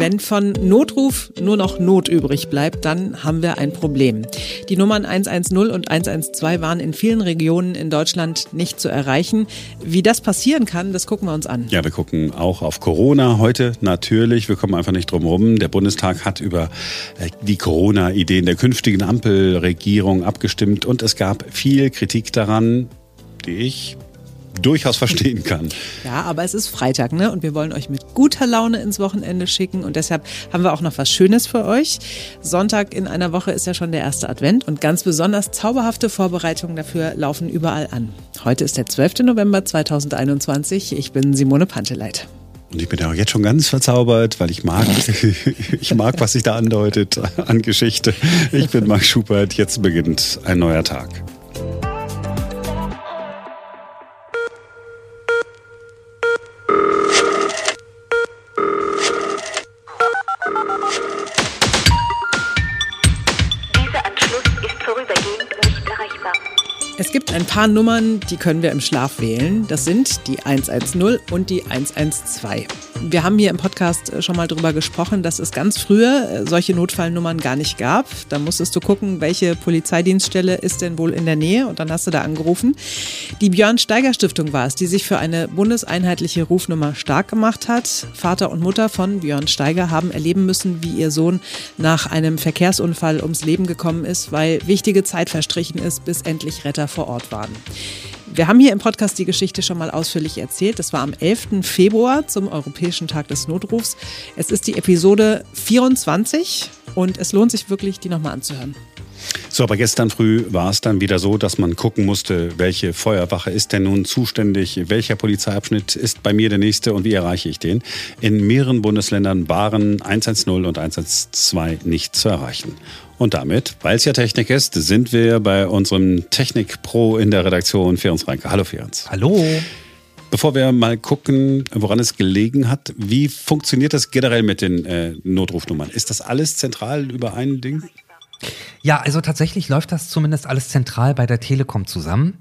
Wenn von Notruf nur noch Not übrig bleibt, dann haben wir ein Problem. Die Nummern 110 und 112 waren in vielen Regionen in Deutschland nicht zu erreichen. Wie das passieren kann, das gucken wir uns an. Ja, wir gucken auch auf Corona heute natürlich. Wir kommen einfach nicht drum rum. Der Bundestag hat über äh, die Corona-Ideen der künftigen Ampelregierung abgestimmt und es gab viel Kritik daran, die ich durchaus verstehen kann. Ja, aber es ist Freitag, ne? Und wir wollen euch mit guter Laune ins Wochenende schicken. Und deshalb haben wir auch noch was Schönes für euch. Sonntag in einer Woche ist ja schon der erste Advent und ganz besonders zauberhafte Vorbereitungen dafür laufen überall an. Heute ist der 12. November 2021. Ich bin Simone Panteleit. Und ich bin ja auch jetzt schon ganz verzaubert, weil ich mag, ich mag, was sich da andeutet an Geschichte. Ich bin Marc Schubert. Jetzt beginnt ein neuer Tag. Es gibt ein paar Nummern, die können wir im Schlaf wählen. Das sind die 110 und die 112. Wir haben hier im Podcast schon mal drüber gesprochen, dass es ganz früher äh, solche Notfallnummern gar nicht gab. Da musstest du gucken, welche Polizeidienststelle ist denn wohl in der Nähe und dann hast du da angerufen. Die Björn Steiger Stiftung war es, die sich für eine bundeseinheitliche Rufnummer stark gemacht hat. Vater und Mutter von Björn Steiger haben erleben müssen, wie ihr Sohn nach einem Verkehrsunfall ums Leben gekommen ist, weil wichtige Zeit verstrichen ist, bis endlich Retter vor Ort waren. Wir haben hier im Podcast die Geschichte schon mal ausführlich erzählt. Das war am 11. Februar zum Europäischen Tag des Notrufs. Es ist die Episode 24 und es lohnt sich wirklich, die nochmal anzuhören. So, aber gestern früh war es dann wieder so, dass man gucken musste, welche Feuerwache ist denn nun zuständig, welcher Polizeiabschnitt ist bei mir der nächste und wie erreiche ich den. In mehreren Bundesländern waren 110 und 112 nicht zu erreichen. Und damit, weil es ja Technik ist, sind wir bei unserem Technik-Pro in der Redaktion, Ferenc Reinke. Hallo Ferenc. Hallo. Bevor wir mal gucken, woran es gelegen hat, wie funktioniert das generell mit den äh, Notrufnummern? Ist das alles zentral über ein Ding? Ja, also tatsächlich läuft das zumindest alles zentral bei der Telekom zusammen.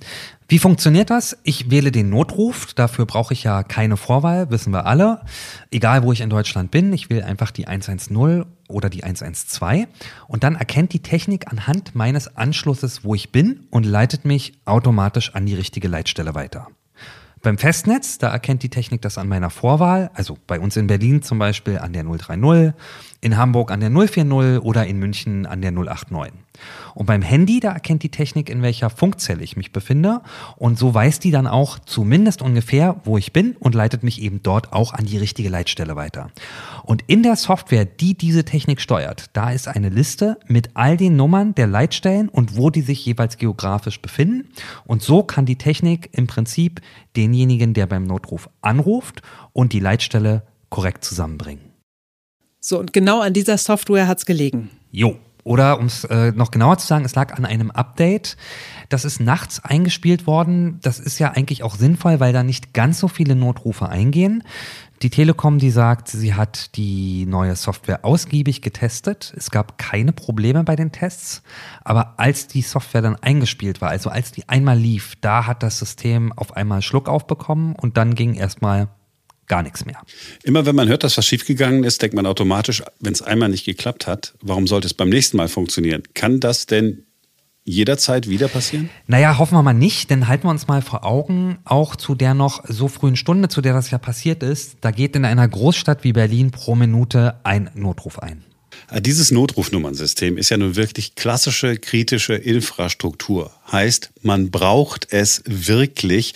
Wie funktioniert das? Ich wähle den Notruf. Dafür brauche ich ja keine Vorwahl, wissen wir alle. Egal, wo ich in Deutschland bin, ich wähle einfach die 110 oder die 112. Und dann erkennt die Technik anhand meines Anschlusses, wo ich bin und leitet mich automatisch an die richtige Leitstelle weiter. Beim Festnetz, da erkennt die Technik das an meiner Vorwahl, also bei uns in Berlin zum Beispiel an der 030, in Hamburg an der 040 oder in München an der 089. Und beim Handy, da erkennt die Technik, in welcher Funkzelle ich mich befinde. Und so weiß die dann auch zumindest ungefähr, wo ich bin und leitet mich eben dort auch an die richtige Leitstelle weiter. Und in der Software, die diese Technik steuert, da ist eine Liste mit all den Nummern der Leitstellen und wo die sich jeweils geografisch befinden. Und so kann die Technik im Prinzip denjenigen, der beim Notruf anruft und die Leitstelle korrekt zusammenbringen. So, und genau an dieser Software hat es gelegen. Jo. Oder um es äh, noch genauer zu sagen, es lag an einem Update. Das ist nachts eingespielt worden. Das ist ja eigentlich auch sinnvoll, weil da nicht ganz so viele Notrufe eingehen. Die Telekom, die sagt, sie hat die neue Software ausgiebig getestet. Es gab keine Probleme bei den Tests. Aber als die Software dann eingespielt war, also als die einmal lief, da hat das System auf einmal Schluck aufbekommen und dann ging erstmal gar nichts mehr. Immer wenn man hört, dass was schiefgegangen ist, denkt man automatisch, wenn es einmal nicht geklappt hat, warum sollte es beim nächsten Mal funktionieren? Kann das denn jederzeit wieder passieren? Naja, hoffen wir mal nicht, denn halten wir uns mal vor Augen, auch zu der noch so frühen Stunde, zu der das ja passiert ist, da geht in einer Großstadt wie Berlin pro Minute ein Notruf ein. Äh, dieses Notrufnummernsystem ist ja nun wirklich klassische kritische Infrastruktur. Heißt, man braucht es wirklich.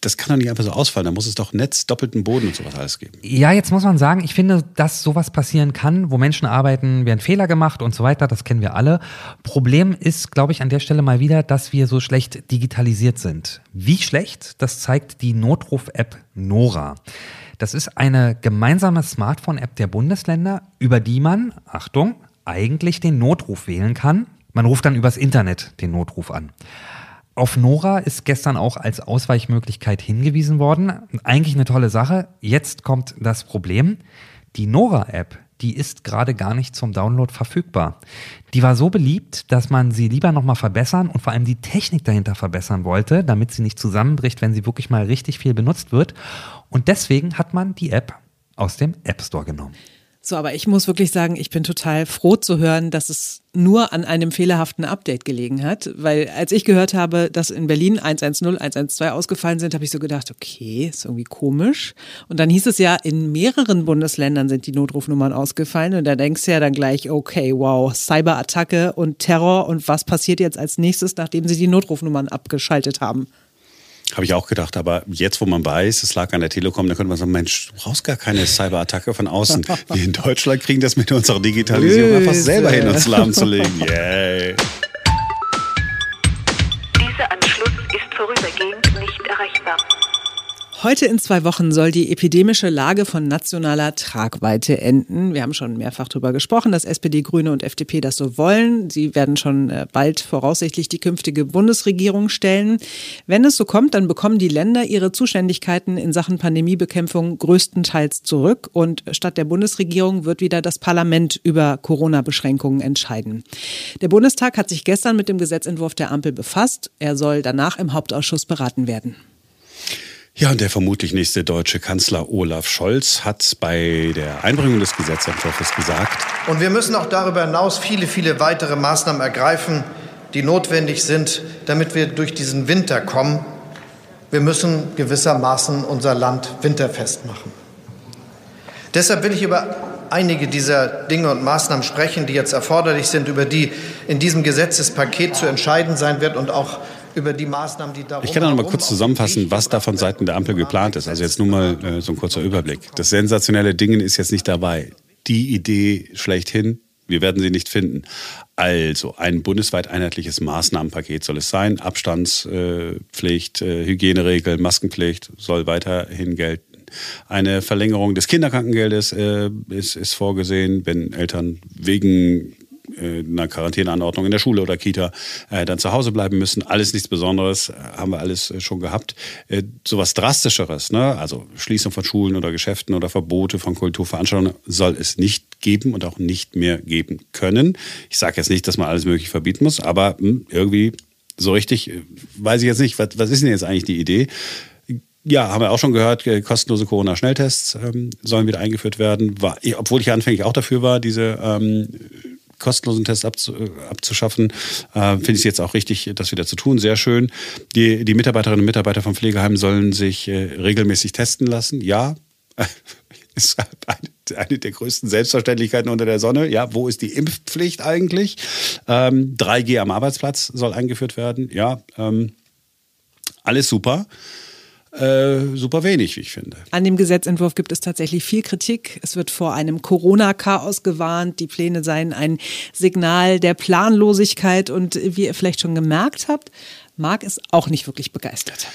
Das kann doch nicht einfach so ausfallen. Da muss es doch Netz, doppelten Boden und sowas alles geben. Ja, jetzt muss man sagen, ich finde, dass sowas passieren kann, wo Menschen arbeiten, werden Fehler gemacht und so weiter. Das kennen wir alle. Problem ist, glaube ich, an der Stelle mal wieder, dass wir so schlecht digitalisiert sind. Wie schlecht? Das zeigt die Notruf-App Nora. Das ist eine gemeinsame Smartphone-App der Bundesländer, über die man, Achtung, eigentlich den Notruf wählen kann. Man ruft dann übers Internet den Notruf an. Auf Nora ist gestern auch als Ausweichmöglichkeit hingewiesen worden. Eigentlich eine tolle Sache. Jetzt kommt das Problem. Die Nora-App, die ist gerade gar nicht zum Download verfügbar. Die war so beliebt, dass man sie lieber nochmal verbessern und vor allem die Technik dahinter verbessern wollte, damit sie nicht zusammenbricht, wenn sie wirklich mal richtig viel benutzt wird. Und deswegen hat man die App aus dem App Store genommen. So, aber ich muss wirklich sagen, ich bin total froh zu hören, dass es nur an einem fehlerhaften Update gelegen hat, weil als ich gehört habe, dass in Berlin 110, 112 ausgefallen sind, habe ich so gedacht, okay, ist irgendwie komisch. Und dann hieß es ja, in mehreren Bundesländern sind die Notrufnummern ausgefallen und da denkst du ja dann gleich, okay, wow, Cyberattacke und Terror und was passiert jetzt als nächstes, nachdem sie die Notrufnummern abgeschaltet haben? Habe ich auch gedacht, aber jetzt, wo man weiß, es lag an der Telekom, dann könnte man sagen, Mensch, du brauchst gar keine Cyberattacke von außen. Wir in Deutschland kriegen das mit unserer Digitalisierung einfach selber hin, uns lahmzulegen. Yay. Dieser Heute in zwei Wochen soll die epidemische Lage von nationaler Tragweite enden. Wir haben schon mehrfach darüber gesprochen, dass SPD, Grüne und FDP das so wollen. Sie werden schon äh, bald voraussichtlich die künftige Bundesregierung stellen. Wenn es so kommt, dann bekommen die Länder ihre Zuständigkeiten in Sachen Pandemiebekämpfung größtenteils zurück und statt der Bundesregierung wird wieder das Parlament über Corona-Beschränkungen entscheiden. Der Bundestag hat sich gestern mit dem Gesetzentwurf der Ampel befasst. Er soll danach im Hauptausschuss beraten werden. Ja, und der vermutlich nächste deutsche Kanzler Olaf Scholz hat bei der Einbringung des Gesetzentwurfs gesagt. Und wir müssen auch darüber hinaus viele, viele weitere Maßnahmen ergreifen, die notwendig sind, damit wir durch diesen Winter kommen. Wir müssen gewissermaßen unser Land winterfest machen. Deshalb will ich über einige dieser Dinge und Maßnahmen sprechen, die jetzt erforderlich sind, über die in diesem Gesetzespaket zu entscheiden sein wird und auch über die Maßnahmen, die darum Ich kann noch mal kurz zusammenfassen, was da von Seiten der Ampel geplant ist. Also jetzt nur mal äh, so ein kurzer Überblick. Das sensationelle Ding ist jetzt nicht dabei. Die Idee schlechthin, wir werden sie nicht finden. Also ein bundesweit einheitliches Maßnahmenpaket soll es sein. Abstandspflicht, äh, Hygieneregeln, Maskenpflicht soll weiterhin gelten. Eine Verlängerung des Kinderkrankengeldes äh, ist, ist vorgesehen, wenn Eltern wegen einer Quarantäneanordnung in der Schule oder Kita äh, dann zu Hause bleiben müssen. Alles nichts Besonderes, äh, haben wir alles äh, schon gehabt. Äh, sowas Drastischeres, ne? also Schließung von Schulen oder Geschäften oder Verbote von Kulturveranstaltungen soll es nicht geben und auch nicht mehr geben können. Ich sage jetzt nicht, dass man alles möglich verbieten muss, aber hm, irgendwie so richtig weiß ich jetzt nicht, was, was ist denn jetzt eigentlich die Idee? Ja, haben wir auch schon gehört, kostenlose Corona-Schnelltests ähm, sollen wieder eingeführt werden. War, obwohl ich anfänglich auch dafür war, diese ähm, kostenlosen Test abzu, äh, abzuschaffen, äh, finde ich es jetzt auch richtig, das wieder zu tun. Sehr schön. Die, die Mitarbeiterinnen und Mitarbeiter vom Pflegeheim sollen sich äh, regelmäßig testen lassen. Ja, ist eine, eine, der größten Selbstverständlichkeiten unter der Sonne. Ja, wo ist die Impfpflicht eigentlich? Ähm, 3G am Arbeitsplatz soll eingeführt werden. Ja, ähm, alles super äh, super wenig, wie ich finde. An dem Gesetzentwurf gibt es tatsächlich viel Kritik. Es wird vor einem Corona-Chaos gewarnt. Die Pläne seien ein Signal der Planlosigkeit. Und wie ihr vielleicht schon gemerkt habt, Marc ist auch nicht wirklich begeistert.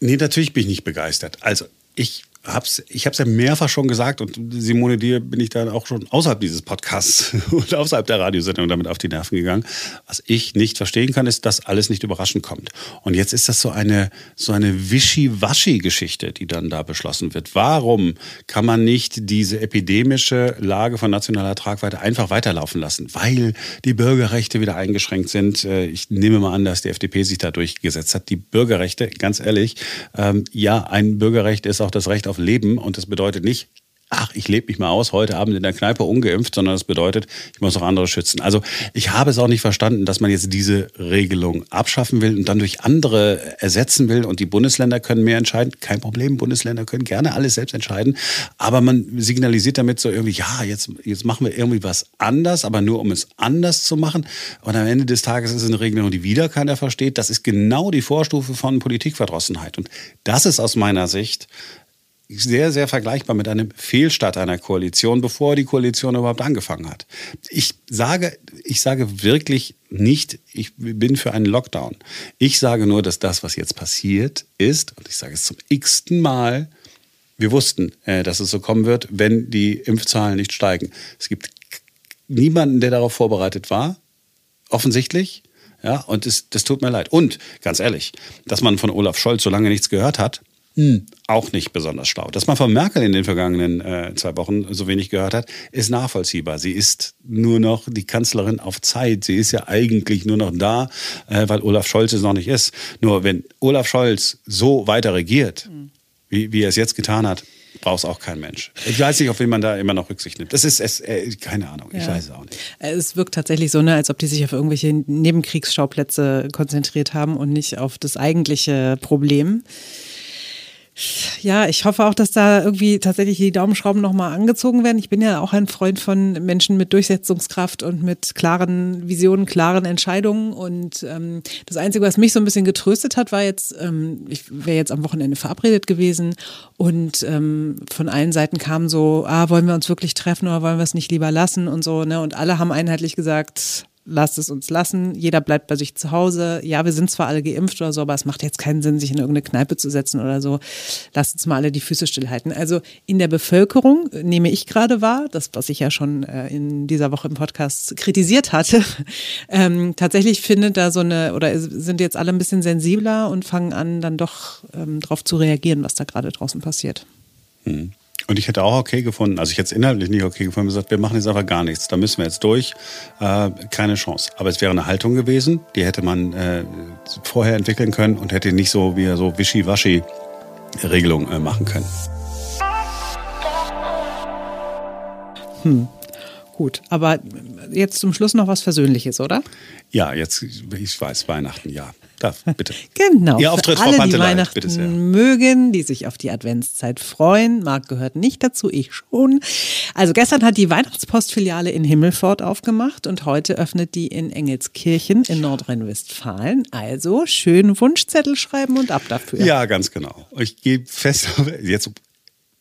Nee, natürlich bin ich nicht begeistert. Also ich hab's, ich habe es ja mehrfach schon gesagt und Simone, dir bin ich dann auch schon außerhalb dieses Podcasts und außerhalb der Radiosendung damit auf die Nerven gegangen. Was ich nicht verstehen kann, ist, dass alles nicht überraschend kommt. Und jetzt ist das so eine, so eine Wischi-Waschi-Geschichte, die dann da beschlossen wird. Warum kann man nicht diese epidemische Lage von nationaler Tragweite einfach weiterlaufen lassen? Weil die Bürgerrechte wieder eingeschränkt sind. Äh, ich nehme mal an, dass die FDP sich da durchgesetzt hat. Die Bürgerrechte, ganz ehrlich, ähm, ja, ein Bürgerrecht ist auch das Recht auf Leben und das bedeutet nicht, ach, ich lebe mich mal aus, heute Abend in der Kneipe ungeimpft, sondern das bedeutet, ich muss auch andere schützen. Also ich habe es auch nicht verstanden, dass man jetzt diese Regelung abschaffen will und dann durch andere ersetzen will und die Bundesländer können mehr entscheiden. Kein Problem, Bundesländer können gerne alles selbst entscheiden, aber man signalisiert damit so irgendwie, ja, jetzt, jetzt machen wir irgendwie was anders, aber nur um es anders zu machen. Und am Ende des Tages ist es eine Regelung, die wieder keiner versteht. Das ist genau die Vorstufe von Politikverdrossenheit. Und das ist aus meiner Sicht sehr, sehr vergleichbar mit einem Fehlstart einer Koalition, bevor die Koalition überhaupt angefangen hat. Ich sage, ich sage wirklich nicht, ich bin für einen Lockdown. Ich sage nur, dass das, was jetzt passiert ist, und ich sage es zum x-ten Mal, wir wussten, äh, dass es so kommen wird, wenn die Impfzahlen nicht steigen. Es gibt niemanden, der darauf vorbereitet war, offensichtlich. Ja, und das, das tut mir leid. Und ganz ehrlich, dass man von Olaf Scholz so lange nichts gehört hat, hm. Auch nicht besonders schlau. Dass man von Merkel in den vergangenen äh, zwei Wochen so wenig gehört hat, ist nachvollziehbar. Sie ist nur noch die Kanzlerin auf Zeit. Sie ist ja eigentlich nur noch da, äh, weil Olaf Scholz es noch nicht ist. Nur wenn Olaf Scholz so weiter regiert, hm. wie, wie er es jetzt getan hat, Braucht auch kein Mensch. Ich weiß nicht, auf wen man da immer noch Rücksicht nimmt. Das ist es, äh, keine Ahnung, ich Ja. weiß es auch nicht. Es wirkt tatsächlich so, ne, als ob die sich auf irgendwelche Nebenkriegsschauplätze konzentriert haben und nicht auf das eigentliche Problem. Ja, ich hoffe auch, dass da irgendwie tatsächlich die Daumenschrauben nochmal angezogen werden. Ich bin ja auch ein Freund von Menschen mit Durchsetzungskraft und mit klaren Visionen, klaren Entscheidungen. Und ähm, das Einzige, was mich so ein bisschen getröstet hat, war jetzt, ähm, ich wäre jetzt am Wochenende verabredet gewesen und ähm, von allen Seiten kam so, ah, wollen wir uns wirklich treffen oder wollen wir es nicht lieber lassen und so, ne? Und alle haben einheitlich gesagt, lasst es uns lassen, jeder bleibt bei sich zu Hause. Ja, wir sind zwar alle geimpft oder so, aber es macht jetzt keinen Sinn, sich in irgendeine Kneipe zu setzen oder so. Lasst uns mal alle die Füße stillhalten. Also in der Bevölkerung äh, nehme ich gerade wahr, das, was ich ja schon äh, in dieser Woche im Podcast kritisiert hatte, ähm, tatsächlich findet da so eine, oder sind jetzt alle ein bisschen sensibler und fangen an, dann doch ähm, drauf zu reagieren, was da gerade draußen passiert. Und ich hätte auch okay gefunden, also ich hätte es inhaltlich nicht okay gefunden, gesagt, wir machen jetzt einfach gar nichts, da müssen wir jetzt durch, äh, keine Chance. Aber es wäre eine Haltung gewesen, die hätte man äh, vorher entwickeln können und hätte nicht so wie so wischiwaschi Regelungen äh, machen können. Gut, aber jetzt zum Schluss noch was Versöhnliches, oder? Ja, jetzt, ich weiß, Weihnachten, ja. Da, bitte. Genau. Ihr für Auftritt, Frau alle, die Pantelei, Weihnachten bitte sehr. mögen, die sich auf die Adventszeit freuen. Marc gehört nicht dazu, ich schon. Also gestern hat die Weihnachtspostfiliale in Himmelfort aufgemacht und heute öffnet die in Engelskirchen in Nordrhein-Westfalen. Also schön Wunschzettel schreiben und ab dafür. Ja, ganz genau. Ich gehe fest, jetzt,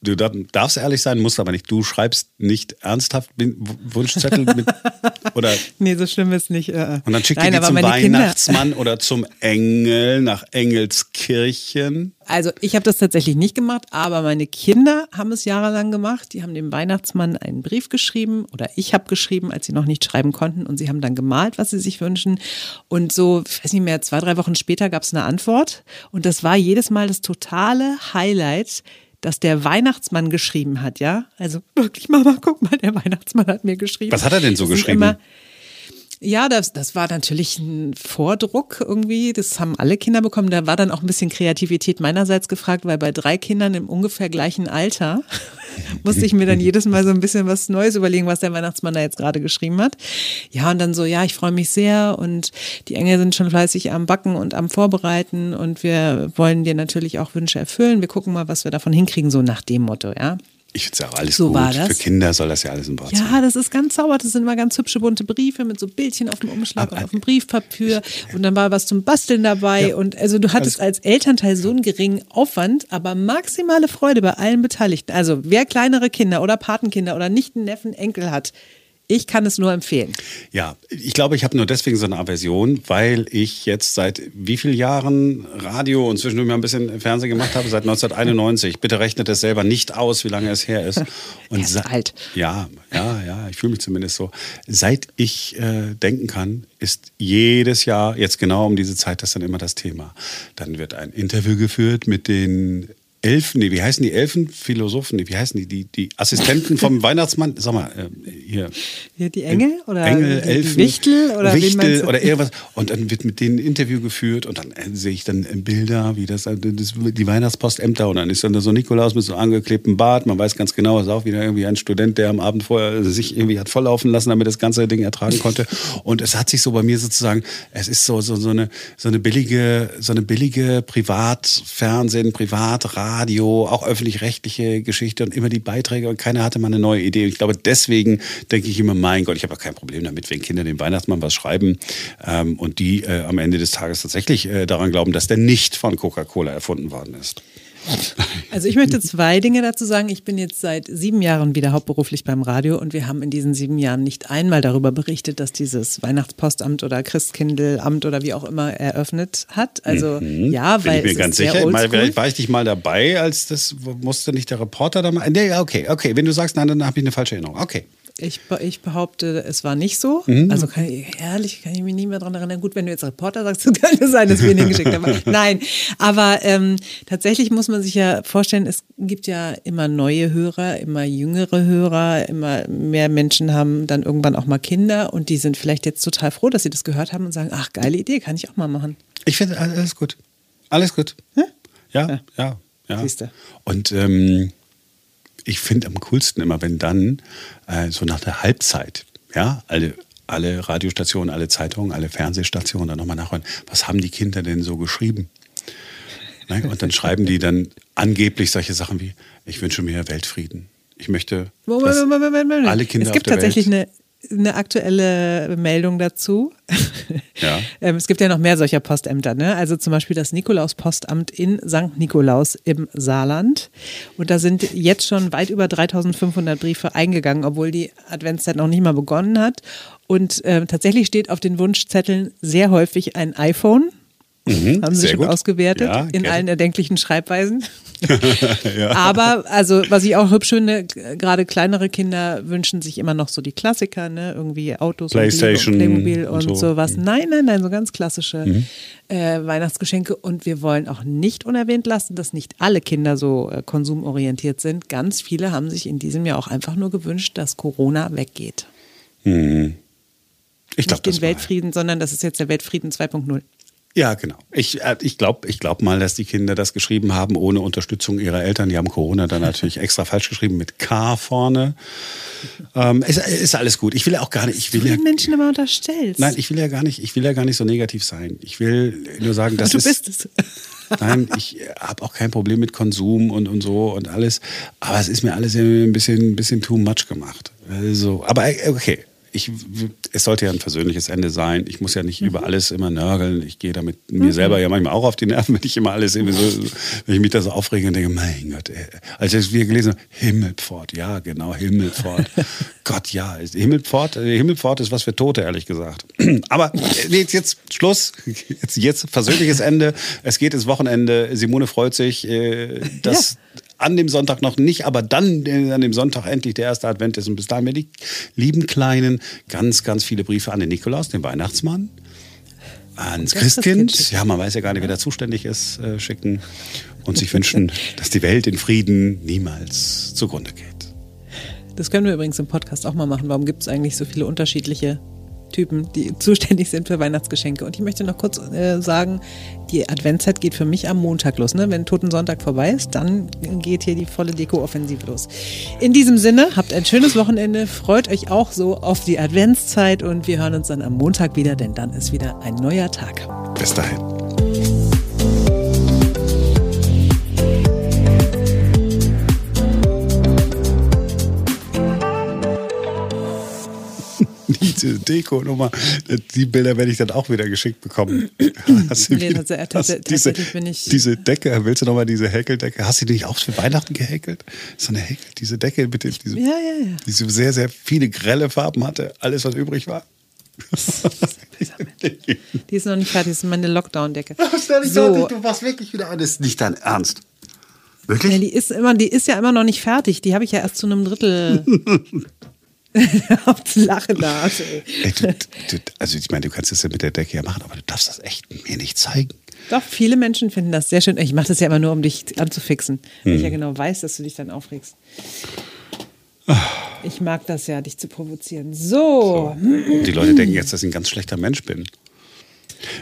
du dar- darfst ehrlich sein, musst aber nicht. Du schreibst nicht ernsthaft Wunschzettel mit, oder Nee, so schlimm ist nicht. Äh. und dann schickt Nein, ihr die zum meine Kinder- Weihnachtsmann oder zum Engel nach Engelskirchen. Also ich habe das tatsächlich nicht gemacht, aber meine Kinder haben es jahrelang gemacht. Die haben dem Weihnachtsmann einen Brief geschrieben oder ich habe geschrieben, als sie noch nicht schreiben konnten und sie haben dann gemalt, was sie sich wünschen. Und so, ich weiß nicht mehr, zwei, drei Wochen später gab es eine Antwort und das war jedes Mal das totale Highlight, dass der Weihnachtsmann geschrieben hat, ja? Also wirklich, Mama, guck mal, der Weihnachtsmann hat mir geschrieben. Was hat er denn so geschrieben? Immer, ja, das, das war natürlich ein Vordruck irgendwie. Das haben alle Kinder bekommen. Da war dann auch ein bisschen Kreativität meinerseits gefragt, weil bei drei Kindern im ungefähr gleichen Alter musste ich mir dann jedes Mal so ein bisschen was Neues überlegen, was der Weihnachtsmann da jetzt gerade geschrieben hat. Ja, und dann so, ja, ich freue mich sehr und die Engel sind schon fleißig am Backen und am Vorbereiten und wir wollen dir natürlich auch Wünsche erfüllen. Wir gucken mal, was wir davon hinkriegen, so nach dem Motto, ja. Ich ja auch alles So gut. war das. Für Kinder soll das ja alles ein Wort sein. Ja, das ist ganz sauber. Das sind immer ganz hübsche bunte Briefe mit so Bildchen auf dem Umschlag Aber- und auf dem Briefpapier. Und dann war was zum Basteln dabei. Und also du hattest als Elternteil so einen geringen Aufwand, aber maximale Freude bei allen Beteiligten. Also wer kleinere Kinder oder Patenkinder oder Nichten, Neffen, Enkel hat, ich kann es nur empfehlen. Ja, ich glaube, ich habe nur deswegen so eine Aversion, weil ich jetzt seit wie vielen Jahren Radio und zwischendurch mal ein bisschen Fernsehen gemacht habe, seit 1991. Bitte rechnet es selber nicht aus, wie lange es her ist. Und Er ist alt. Ja, ja, ja, ich fühle mich zumindest so. Seit ich äh, denken kann, ist jedes Jahr, jetzt genau um diese Zeit, das dann immer das Thema. Dann wird ein Interview geführt mit den Elfen, nee, wie heißen die Elfen? Philosophen, nee, wie heißen die? Die, die Assistenten vom Weihnachtsmann? Sag mal, äh, hier. Hier die Engel oder Engel, die Elfen, Wichtel oder Wichtel oder irgendwas. Und dann wird mit denen ein Interview geführt und dann äh, sehe ich dann äh, Bilder, wie das, äh, das die Weihnachtspostämter und dann ist dann da so Nikolaus mit so einem angeklebten Bart. Man weiß ganz genau, es ist auch wieder irgendwie ein Student, der am Abend vorher sich irgendwie hat volllaufen lassen, damit das ganze Ding ertragen konnte. Und es hat sich so bei mir sozusagen, es ist so, so, so eine, so eine billige, so eine billige Privatfernsehen, Privatradio, auch öffentlich-rechtliche Geschichte und immer die Beiträge und keiner hatte mal eine neue Idee. Und ich glaube, deswegen denke ich immer, mein Gott, ich habe auch kein Problem damit, wenn Kinder dem Weihnachtsmann was schreiben ähm, und die äh, am Ende des Tages tatsächlich äh, daran glauben, dass der nicht von Coca-Cola erfunden worden ist. Also ich möchte zwei Dinge dazu sagen. Ich bin jetzt seit sieben Jahren wieder hauptberuflich beim Radio und wir haben in diesen sieben Jahren nicht einmal darüber berichtet, dass dieses Weihnachtspostamt oder Christkindlamt oder wie auch immer eröffnet hat. Also ja, Bin weil ich mir ganz sicher. Mal, war ich nicht mal dabei, als das musste nicht der Reporter da mal. Nee, okay, okay. Wenn du sagst, nein, dann habe ich eine falsche Erinnerung. Okay. Ich, ich behaupte, es war nicht so. Mhm. Also kann ich, ehrlich, kann ich mich nicht mehr daran erinnern. Gut, wenn du jetzt Reporter sagst, dann könnte sein, dass wir ihn hingeschickt haben. Nein, aber ähm, tatsächlich muss man sich ja vorstellen, es gibt ja immer neue Hörer, immer jüngere Hörer, immer mehr Menschen haben dann irgendwann auch mal Kinder und die sind vielleicht jetzt total froh, dass sie das gehört haben und sagen, ach, geile Idee, kann ich auch mal machen. Ich finde alles gut. Alles gut. Ja, ja, ja. Siehste. Und ähm, ich finde am coolsten immer, wenn dann äh, so nach der Halbzeit, ja, alle, alle Radiostationen, alle Zeitungen, alle Fernsehstationen dann nochmal nachhören, was haben die Kinder denn so geschrieben? Ne? Und dann schreiben die dann angeblich solche Sachen wie, ich wünsche mir Weltfrieden. Ich möchte, dass alle Kinder Es gibt auf der tatsächlich Welt eine, eine aktuelle Meldung dazu. Ja. Ähm, es gibt ja noch mehr solcher Postämter, ne? Also zum Beispiel das Nikolaus-Postamt in St. Nikolaus im Saarland. Und da sind jetzt schon weit über 3500 Briefe eingegangen, obwohl die Adventszeit noch nicht mal begonnen hat. Und ähm, tatsächlich steht auf den Wunschzetteln sehr häufig ein iPhone. Haben sie schon gut. ausgewertet Ja, in allen erdenklichen Schreibweisen. Aber also, was ich auch hübsch finde, gerade kleinere Kinder wünschen sich immer noch so die Klassiker, ne? Irgendwie Autos, PlayStation und Playmobil und, und so. Mhm. sowas. Nein, nein, nein, so ganz klassische äh, Weihnachtsgeschenke. Und wir wollen auch nicht unerwähnt lassen, dass nicht alle Kinder so äh, konsumorientiert sind. Ganz viele haben sich in diesem Jahr auch einfach nur gewünscht, dass Corona weggeht. Ich glaube, nicht den Weltfrieden, sondern das ist jetzt der Weltfrieden 2.0. Ja, genau. Ich, äh, ich glaube ich glaub mal, dass die Kinder das geschrieben haben ohne Unterstützung ihrer Eltern. Die haben Corona dann natürlich extra falsch geschrieben mit K vorne. Ähm, ist, ist alles gut. Ich will ja auch gar nicht. Ich will Du ja, den Menschen immer unterstellst. nein, ich will ja gar nicht. Ich will ja gar nicht so negativ sein. Ich will nur sagen, dass du bist es. Nein, ich habe auch kein Problem mit Konsum und, und so und alles. Aber es ist mir alles ein bisschen, ein bisschen too much gemacht. Also, aber äh, okay. Ich, es sollte ja ein versöhnliches Ende sein. Ich muss ja nicht über alles immer nörgeln. Ich gehe damit mir selber ja manchmal auch auf die Nerven, wenn ich immer alles irgendwie so, wenn ich mich da so aufrege und denke, mein Gott, ey. als ich wir gelesen haben, Himmelpfort, ja genau, Himmelpfort. Gott, ja, Himmelpfort, äh, Himmelpfort ist was für Tote, ehrlich gesagt. Aber äh, jetzt, jetzt Schluss, jetzt, jetzt versöhnliches Ende. Es geht ins Wochenende. Simone freut sich, äh, dass an dem Sonntag noch nicht, aber dann äh, an dem Sonntag endlich der erste Advent ist. Und bis dahin werde die lieben Kleinen ganz, ganz viele Briefe an den Nikolaus, den Weihnachtsmann, ans Das Christkind, Christkind. ja, man weiß ja gar nicht, wer da zuständig ist, äh, schicken und sich wünschen, dass die Welt in Frieden niemals zugrunde geht. Das können wir übrigens im Podcast auch mal machen. Warum gibt es eigentlich so viele unterschiedliche Typen, die zuständig sind für Weihnachtsgeschenke? Und ich möchte noch kurz äh, sagen, die Adventszeit geht für mich am Montag los. Ne? Wenn Totensonntag vorbei ist, dann geht hier die volle Deko-Offensive los. In diesem Sinne, habt ein schönes Wochenende, freut euch auch so auf die Adventszeit und wir hören uns dann am Montag wieder, denn dann ist wieder ein neuer Tag. Bis dahin. Diese Deko-Nummer, die Bilder werde ich dann auch wieder geschickt bekommen. Hast du Nee, wieder, tats- tats- hast diese, tatsächlich bin ich- diese Decke, willst du nochmal diese Häkeldecke? Hast du die nicht auch für Weihnachten gehäkelt? So eine Häkel, diese Decke, bitte, diese, Ja, ja, ja. die so sehr, sehr viele grelle Farben hatte, alles, was übrig war. Die ist noch nicht fertig, das ist meine Lockdown-Decke. so. du warst wirklich wieder ist nicht dein Ernst. Wirklich? Ja, die ist immer, die ist ja immer noch nicht fertig. Die habe ich ja erst zu einem Drittel. auf Lachen da. ey. Ey, du, du, also ich meine, du kannst das ja mit der Decke ja machen, aber du darfst das echt mir nicht zeigen. Doch, viele Menschen finden das sehr schön. Ich mache das ja immer nur, um dich anzufixen. Weil ich ja genau weiß, dass du dich dann aufregst. Ich mag das ja, dich zu provozieren. So. Die Leute denken jetzt, dass ich ein ganz schlechter Mensch bin.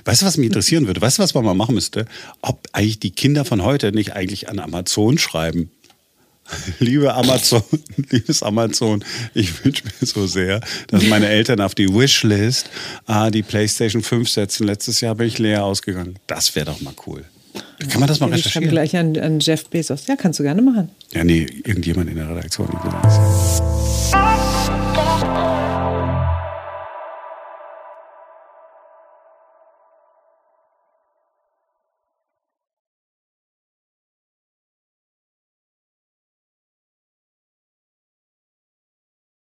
Weißt du, was mich interessieren würde? Weißt du, was man mal machen müsste? Ob eigentlich die Kinder von heute nicht eigentlich an Amazon schreiben. Liebe Amazon, liebes Amazon, ich wünsche mir so sehr, dass meine Eltern auf die Wishlist ah, die PlayStation 5 setzen. Letztes Jahr bin ich leer ausgegangen. Das wäre doch mal cool. Kann man das mal ich schreibe recherchieren? gleich an, an Jeff Bezos. Ja, kannst du gerne machen. Ja, nee, irgendjemand in der Redaktion.